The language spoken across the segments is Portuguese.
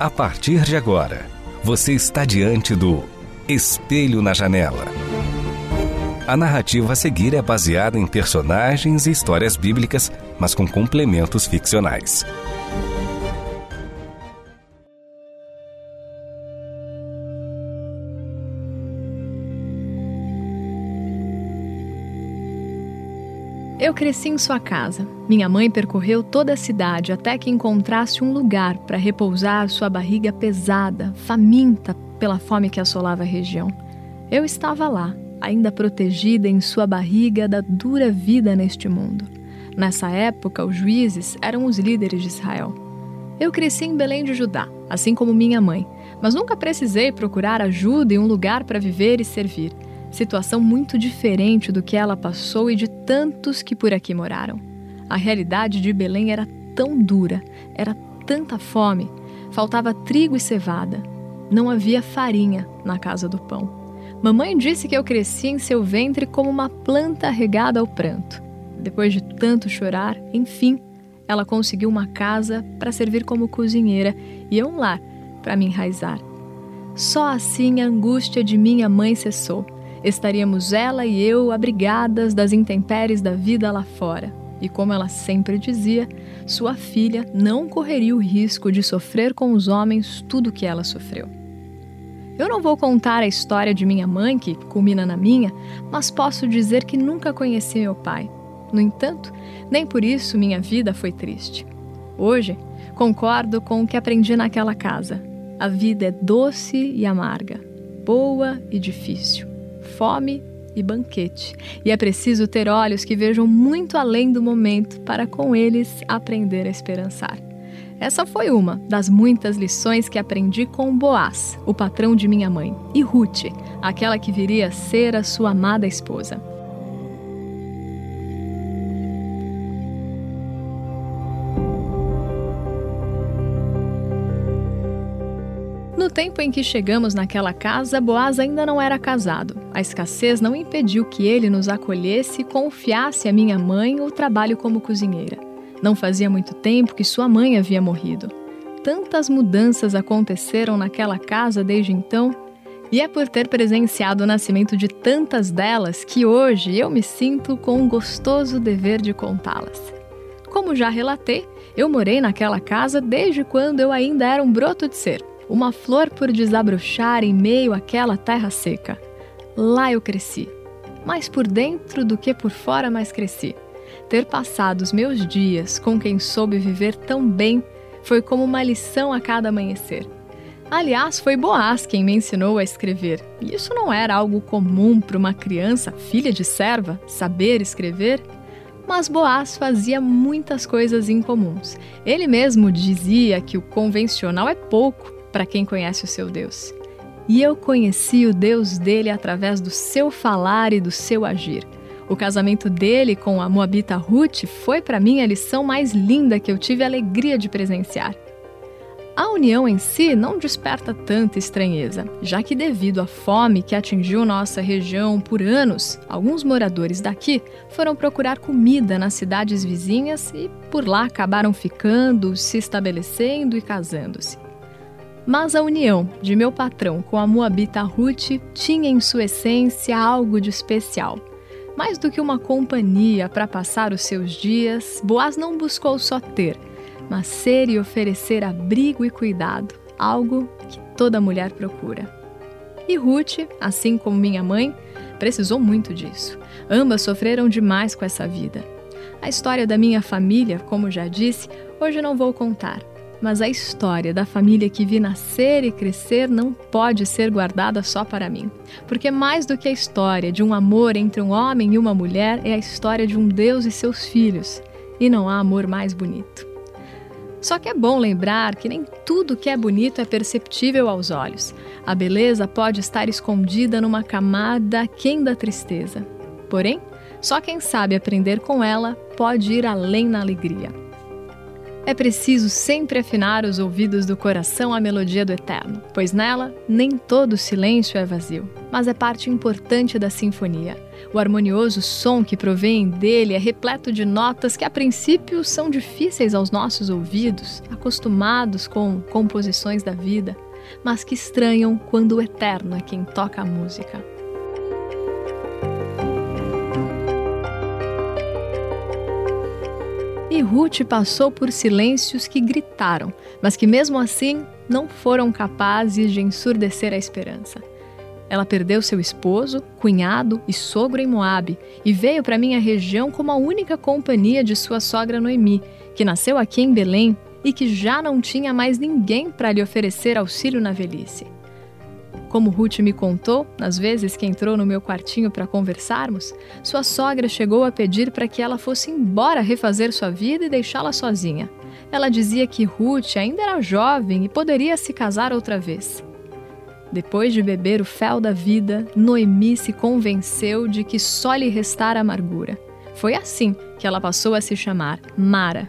A partir de agora, você está diante do Espelho na Janela. A narrativa a seguir é baseada em personagens e histórias bíblicas, mas com complementos ficcionais. Eu cresci em sua casa. Minha mãe percorreu toda a cidade até que encontrasse um lugar para repousar sua barriga pesada, faminta pela fome que assolava a região. Eu estava lá, ainda protegida em sua barriga da dura vida neste mundo. Nessa época, os juízes eram os líderes de Israel. Eu cresci em Belém de Judá, assim como minha mãe, mas nunca precisei procurar ajuda e um lugar para viver e servir situação muito diferente do que ela passou e de tantos que por aqui moraram. A realidade de Belém era tão dura, era tanta fome, faltava trigo e cevada, não havia farinha na casa do pão. Mamãe disse que eu cresci em seu ventre como uma planta regada ao pranto. Depois de tanto chorar, enfim, ela conseguiu uma casa para servir como cozinheira e um lar para me enraizar. Só assim a angústia de minha mãe cessou estaríamos ela e eu abrigadas das intempéries da vida lá fora. E como ela sempre dizia, sua filha não correria o risco de sofrer com os homens tudo o que ela sofreu. Eu não vou contar a história de minha mãe, que culmina na minha, mas posso dizer que nunca conheci meu pai. No entanto, nem por isso minha vida foi triste. Hoje, concordo com o que aprendi naquela casa. A vida é doce e amarga, boa e difícil fome e banquete. E é preciso ter olhos que vejam muito além do momento para com eles aprender a esperançar. Essa foi uma das muitas lições que aprendi com Boaz, o patrão de minha mãe, e Ruth, aquela que viria a ser a sua amada esposa. No tempo em que chegamos naquela casa, Boaz ainda não era casado. A escassez não impediu que ele nos acolhesse e confiasse a minha mãe o trabalho como cozinheira. Não fazia muito tempo que sua mãe havia morrido. Tantas mudanças aconteceram naquela casa desde então, e é por ter presenciado o nascimento de tantas delas que hoje eu me sinto com um gostoso dever de contá-las. Como já relatei, eu morei naquela casa desde quando eu ainda era um broto de ser uma flor por desabrochar em meio àquela terra seca. Lá eu cresci, mais por dentro do que por fora, mas cresci. Ter passado os meus dias com quem soube viver tão bem foi como uma lição a cada amanhecer. Aliás, foi Boaz quem me ensinou a escrever. E isso não era algo comum para uma criança, filha de serva, saber escrever. Mas Boaz fazia muitas coisas incomuns. Ele mesmo dizia que o convencional é pouco para quem conhece o seu Deus. E eu conheci o Deus dele através do seu falar e do seu agir. O casamento dele com a Moabita Ruth foi para mim a lição mais linda que eu tive a alegria de presenciar. A união em si não desperta tanta estranheza, já que, devido à fome que atingiu nossa região por anos, alguns moradores daqui foram procurar comida nas cidades vizinhas e por lá acabaram ficando, se estabelecendo e casando-se. Mas a união de meu patrão com a Moabita Ruth tinha em sua essência algo de especial. Mais do que uma companhia para passar os seus dias, Boaz não buscou só ter, mas ser e oferecer abrigo e cuidado, algo que toda mulher procura. E Ruth, assim como minha mãe, precisou muito disso. Ambas sofreram demais com essa vida. A história da minha família, como já disse, hoje não vou contar mas a história da família que vi nascer e crescer não pode ser guardada só para mim. Porque mais do que a história de um amor entre um homem e uma mulher, é a história de um Deus e seus filhos. E não há amor mais bonito. Só que é bom lembrar que nem tudo que é bonito é perceptível aos olhos. A beleza pode estar escondida numa camada aquém da tristeza. Porém, só quem sabe aprender com ela pode ir além na alegria. É preciso sempre afinar os ouvidos do coração à melodia do eterno, pois nela nem todo silêncio é vazio, mas é parte importante da sinfonia. O harmonioso som que provém dele é repleto de notas que a princípio são difíceis aos nossos ouvidos, acostumados com composições da vida, mas que estranham quando o eterno é quem toca a música. E Ruth passou por silêncios que gritaram, mas que mesmo assim não foram capazes de ensurdecer a esperança. Ela perdeu seu esposo, cunhado e sogro em Moabe e veio para minha região como a única companhia de sua sogra Noemi, que nasceu aqui em Belém e que já não tinha mais ninguém para lhe oferecer auxílio na velhice. Como Ruth me contou, nas vezes que entrou no meu quartinho para conversarmos, sua sogra chegou a pedir para que ela fosse embora refazer sua vida e deixá-la sozinha. Ela dizia que Ruth ainda era jovem e poderia se casar outra vez. Depois de beber o fel da vida, Noemi se convenceu de que só lhe restara amargura. Foi assim que ela passou a se chamar Mara,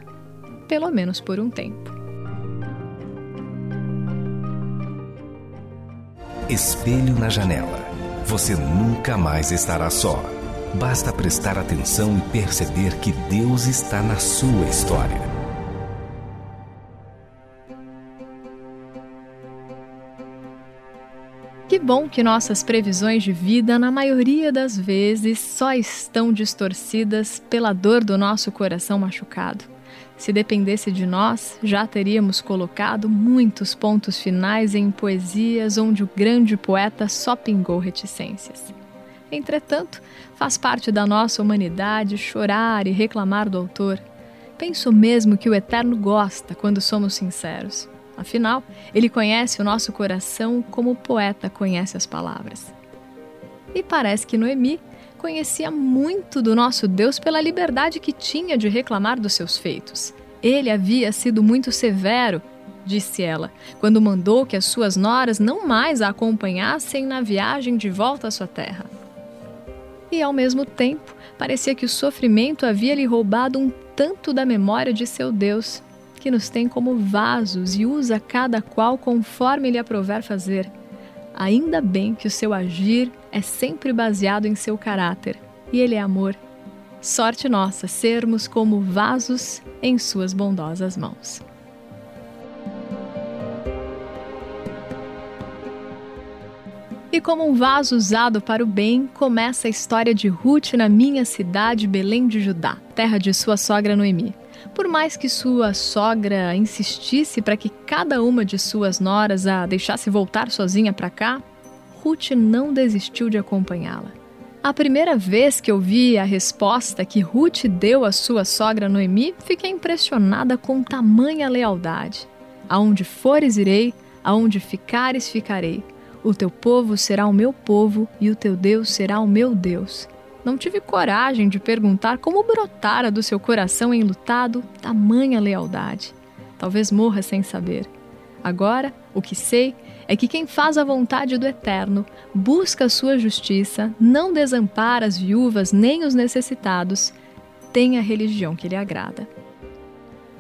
pelo menos por um tempo. Espelho na janela. Você nunca mais estará só. Basta prestar atenção e perceber que Deus está na sua história. Que bom que nossas previsões de vida, na maioria das vezes, só estão distorcidas pela dor do nosso coração machucado. Se dependesse de nós, já teríamos colocado muitos pontos finais em poesias onde o grande poeta só pingou reticências. Entretanto, faz parte da nossa humanidade chorar e reclamar do autor. Penso mesmo que o Eterno gosta quando somos sinceros. Afinal, ele conhece o nosso coração como o poeta conhece as palavras. E parece que Noemi conhecia muito do nosso Deus pela liberdade que tinha de reclamar dos seus feitos. Ele havia sido muito severo, disse ela, quando mandou que as suas noras não mais a acompanhassem na viagem de volta à sua terra. E ao mesmo tempo, parecia que o sofrimento havia lhe roubado um tanto da memória de seu Deus, que nos tem como vasos e usa cada qual conforme lhe aprover fazer. Ainda bem que o seu agir é sempre baseado em seu caráter, e ele é amor. Sorte nossa sermos como vasos em suas bondosas mãos. E como um vaso usado para o bem, começa a história de Ruth na minha cidade, Belém de Judá, terra de sua sogra Noemi. Por mais que sua sogra insistisse para que cada uma de suas noras a deixasse voltar sozinha para cá, Ruth não desistiu de acompanhá-la. A primeira vez que eu vi a resposta que Ruth deu à sua sogra Noemi, fiquei impressionada com tamanha lealdade. Aonde fores irei, aonde ficares ficarei. O teu povo será o meu povo e o teu Deus será o meu Deus. Não tive coragem de perguntar como brotara do seu coração enlutado tamanha lealdade. Talvez morra sem saber. Agora, o que sei é que quem faz a vontade do Eterno, busca a sua justiça, não desampara as viúvas nem os necessitados, tem a religião que lhe agrada.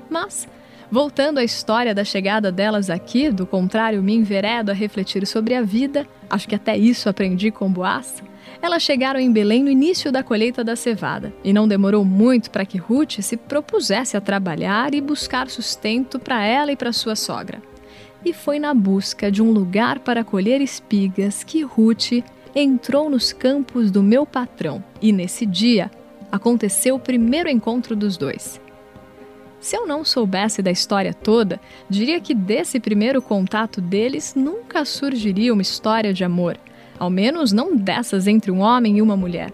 Mas, voltando à história da chegada delas aqui, do contrário, me enveredo a refletir sobre a vida, acho que até isso aprendi com Boaz. Elas chegaram em Belém no início da colheita da cevada, e não demorou muito para que Ruth se propusesse a trabalhar e buscar sustento para ela e para sua sogra. E foi na busca de um lugar para colher espigas que Ruth entrou nos campos do meu patrão, e nesse dia aconteceu o primeiro encontro dos dois. Se eu não soubesse da história toda, diria que desse primeiro contato deles nunca surgiria uma história de amor ao menos não dessas entre um homem e uma mulher,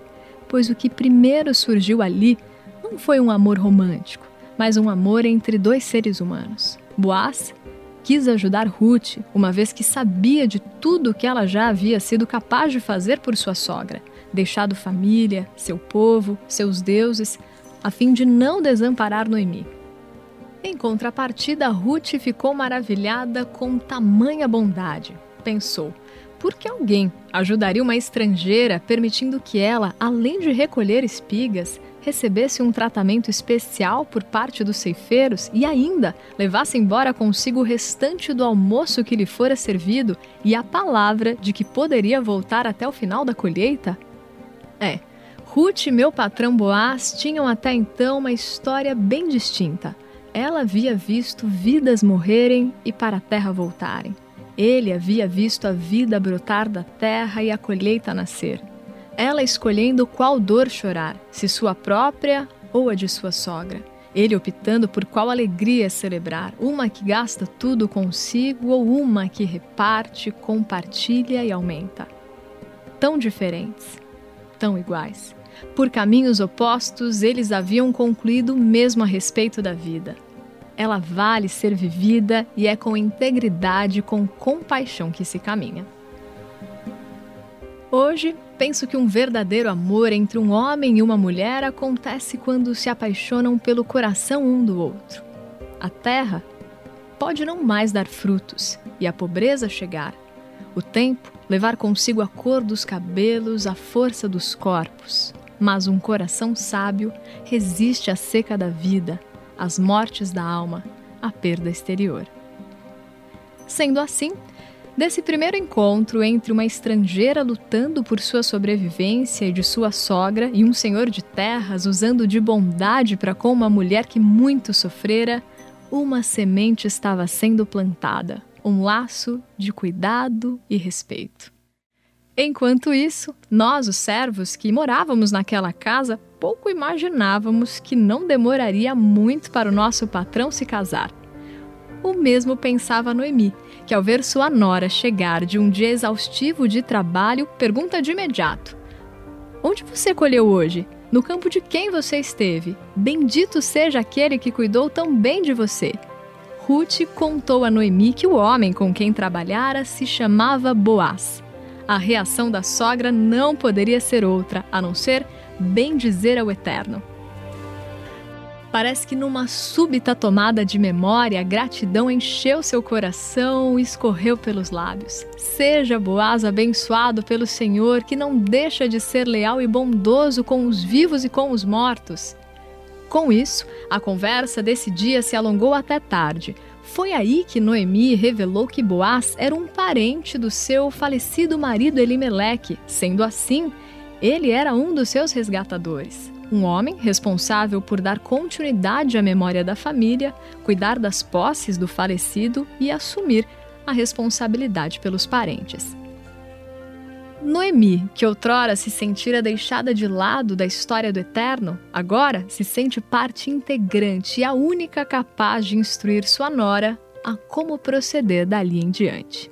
pois o que primeiro surgiu ali não foi um amor romântico, mas um amor entre dois seres humanos. Boaz quis ajudar Ruth, uma vez que sabia de tudo que ela já havia sido capaz de fazer por sua sogra, deixado família, seu povo, seus deuses, a fim de não desamparar Noemi. Em contrapartida, Ruth ficou maravilhada com tamanha bondade. Pensou: por que alguém ajudaria uma estrangeira permitindo que ela, além de recolher espigas, recebesse um tratamento especial por parte dos ceifeiros e ainda levasse embora consigo o restante do almoço que lhe fora servido e a palavra de que poderia voltar até o final da colheita? É, Ruth e meu patrão Boaz tinham até então uma história bem distinta ela havia visto vidas morrerem e para a terra voltarem. Ele havia visto a vida brotar da terra e a colheita nascer. Ela escolhendo qual dor chorar, se sua própria ou a de sua sogra. Ele optando por qual alegria celebrar, uma que gasta tudo consigo ou uma que reparte, compartilha e aumenta. Tão diferentes, tão iguais. Por caminhos opostos, eles haviam concluído o mesmo a respeito da vida. Ela vale ser vivida e é com integridade, com compaixão que se caminha. Hoje, penso que um verdadeiro amor entre um homem e uma mulher acontece quando se apaixonam pelo coração um do outro. A terra pode não mais dar frutos e a pobreza chegar. O tempo levar consigo a cor dos cabelos, a força dos corpos. Mas um coração sábio resiste à seca da vida, as mortes da alma, a perda exterior. Sendo assim, desse primeiro encontro entre uma estrangeira lutando por sua sobrevivência e de sua sogra e um senhor de terras usando de bondade para com uma mulher que muito sofrera, uma semente estava sendo plantada, um laço de cuidado e respeito. Enquanto isso, nós, os servos que morávamos naquela casa, pouco imaginávamos que não demoraria muito para o nosso patrão se casar. O mesmo pensava Noemi, que ao ver sua nora chegar de um dia exaustivo de trabalho, pergunta de imediato: Onde você colheu hoje? No campo de quem você esteve? Bendito seja aquele que cuidou tão bem de você. Ruth contou a Noemi que o homem com quem trabalhara se chamava Boaz a reação da sogra não poderia ser outra, a não ser bem dizer ao Eterno. Parece que numa súbita tomada de memória, a gratidão encheu seu coração e escorreu pelos lábios. Seja Boaz abençoado pelo Senhor, que não deixa de ser leal e bondoso com os vivos e com os mortos. Com isso, a conversa desse dia se alongou até tarde, foi aí que Noemi revelou que Boaz era um parente do seu falecido marido Elimeleque. Sendo assim, ele era um dos seus resgatadores. Um homem responsável por dar continuidade à memória da família, cuidar das posses do falecido e assumir a responsabilidade pelos parentes. Noemi, que outrora se sentira deixada de lado da história do Eterno, agora se sente parte integrante e a única capaz de instruir sua nora a como proceder dali em diante.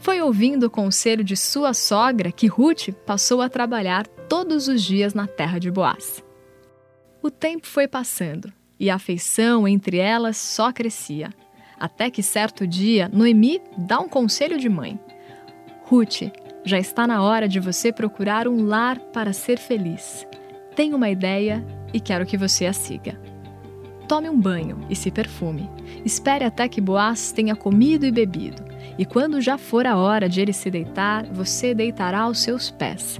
Foi ouvindo o conselho de sua sogra que Ruth passou a trabalhar todos os dias na terra de Boaz. O tempo foi passando e a afeição entre elas só crescia, até que certo dia Noemi dá um conselho de mãe. Ruth, já está na hora de você procurar um lar para ser feliz. Tenho uma ideia e quero que você a siga. Tome um banho e se perfume. Espere até que Boaz tenha comido e bebido. E quando já for a hora de ele se deitar, você deitará aos seus pés.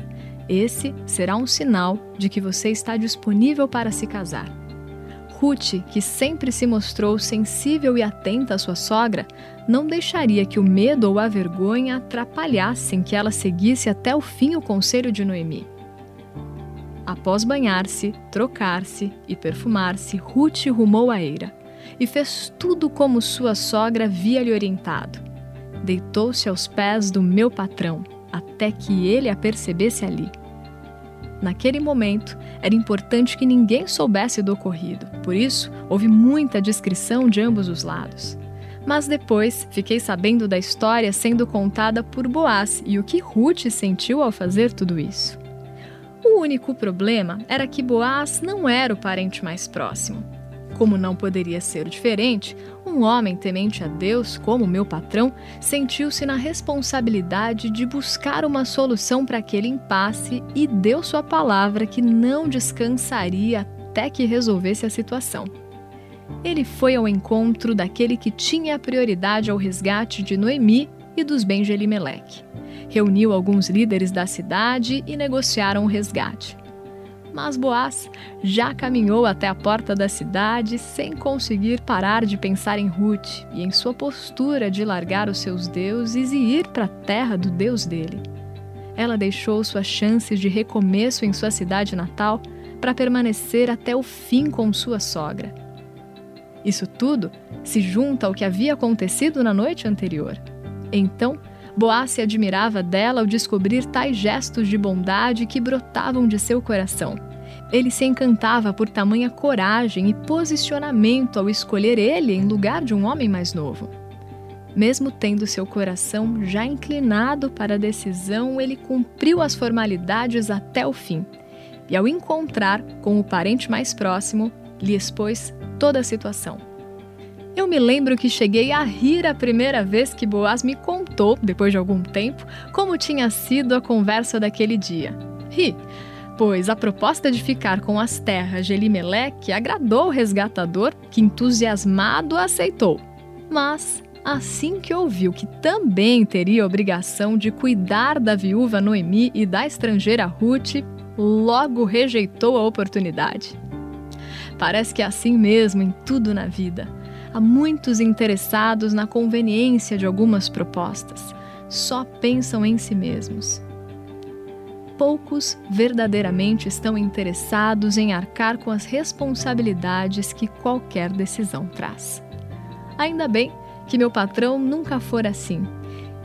Esse será um sinal de que você está disponível para se casar. Ruth, que sempre se mostrou sensível e atenta à sua sogra, não deixaria que o medo ou a vergonha atrapalhassem que ela seguisse até o fim o conselho de Noemi. Após banhar-se, trocar-se e perfumar-se, Ruth rumou à eira e fez tudo como sua sogra havia lhe orientado. Deitou-se aos pés do meu patrão, até que ele a percebesse ali. Naquele momento, era importante que ninguém soubesse do ocorrido, por isso houve muita discrição de ambos os lados. Mas depois fiquei sabendo da história sendo contada por Boaz e o que Ruth sentiu ao fazer tudo isso. O único problema era que Boaz não era o parente mais próximo. Como não poderia ser diferente, um homem temente a Deus, como meu patrão, sentiu-se na responsabilidade de buscar uma solução para aquele impasse e deu sua palavra que não descansaria até que resolvesse a situação. ele foi ao encontro daquele que tinha prioridade ao resgate de Noemi e dos bens. Reuniu alguns líderes da cidade e negociaram o resgate. Mas Boaz já caminhou até a porta da cidade sem conseguir parar de pensar em Ruth e em sua postura de largar os seus deuses e ir para a terra do Deus dele. Ela deixou suas chances de recomeço em sua cidade natal para permanecer até o fim com sua sogra. Isso tudo se junta ao que havia acontecido na noite anterior. Então, Boaz se admirava dela ao descobrir tais gestos de bondade que brotavam de seu coração. Ele se encantava por tamanha coragem e posicionamento ao escolher ele em lugar de um homem mais novo. Mesmo tendo seu coração já inclinado para a decisão, ele cumpriu as formalidades até o fim. E ao encontrar com o parente mais próximo, lhe expôs toda a situação. Eu me lembro que cheguei a rir a primeira vez que Boaz me contou, depois de algum tempo, como tinha sido a conversa daquele dia. Ri, pois a proposta de ficar com as terras de Elimelec agradou o resgatador, que entusiasmado aceitou. Mas, assim que ouviu que também teria obrigação de cuidar da viúva Noemi e da estrangeira Ruth, logo rejeitou a oportunidade. Parece que é assim mesmo em tudo na vida. Há muitos interessados na conveniência de algumas propostas. Só pensam em si mesmos. Poucos verdadeiramente estão interessados em arcar com as responsabilidades que qualquer decisão traz. Ainda bem que meu patrão nunca for assim.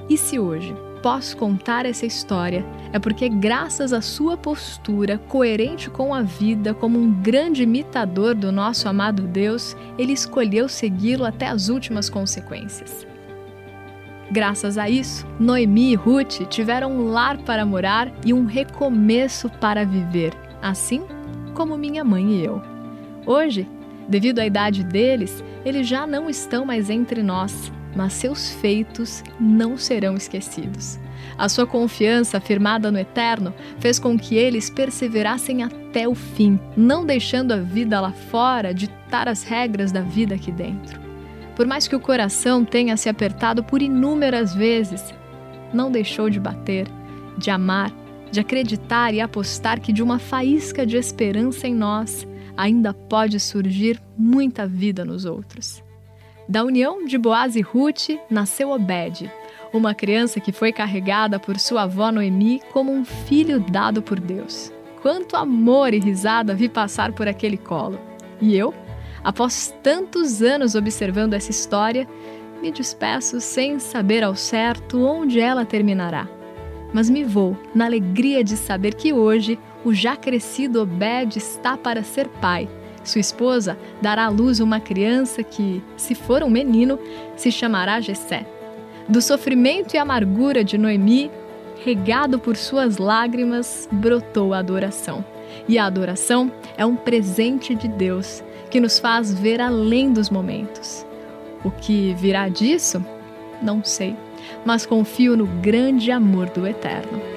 E se hoje posso contar essa história é porque, graças à sua postura coerente com a vida, como um grande imitador do nosso amado Deus, ele escolheu segui-lo até as últimas consequências. Graças a isso, Noemi e Ruth tiveram um lar para morar e um recomeço para viver, assim como minha mãe e eu. Hoje, devido à idade deles, eles já não estão mais entre nós, mas seus feitos não serão esquecidos. A sua confiança firmada no eterno fez com que eles perseverassem até o fim, não deixando a vida lá fora ditar as regras da vida aqui dentro. Por mais que o coração tenha se apertado por inúmeras vezes, não deixou de bater, de amar, de acreditar e apostar que de uma faísca de esperança em nós ainda pode surgir muita vida nos outros. Da união de Boaz e Ruth nasceu Obed, uma criança que foi carregada por sua avó Noemi como um filho dado por Deus. Quanto amor e risada vi passar por aquele colo. E eu, após tantos anos observando essa história, me despeço sem saber ao certo onde ela terminará. Mas me vou na alegria de saber que hoje o já crescido Obed está para ser pai sua esposa dará à luz uma criança que, se for um menino, se chamará Jessé. Do sofrimento e amargura de Noemi, regado por suas lágrimas, brotou a adoração. E a adoração é um presente de Deus que nos faz ver além dos momentos. O que virá disso? Não sei, mas confio no grande amor do Eterno.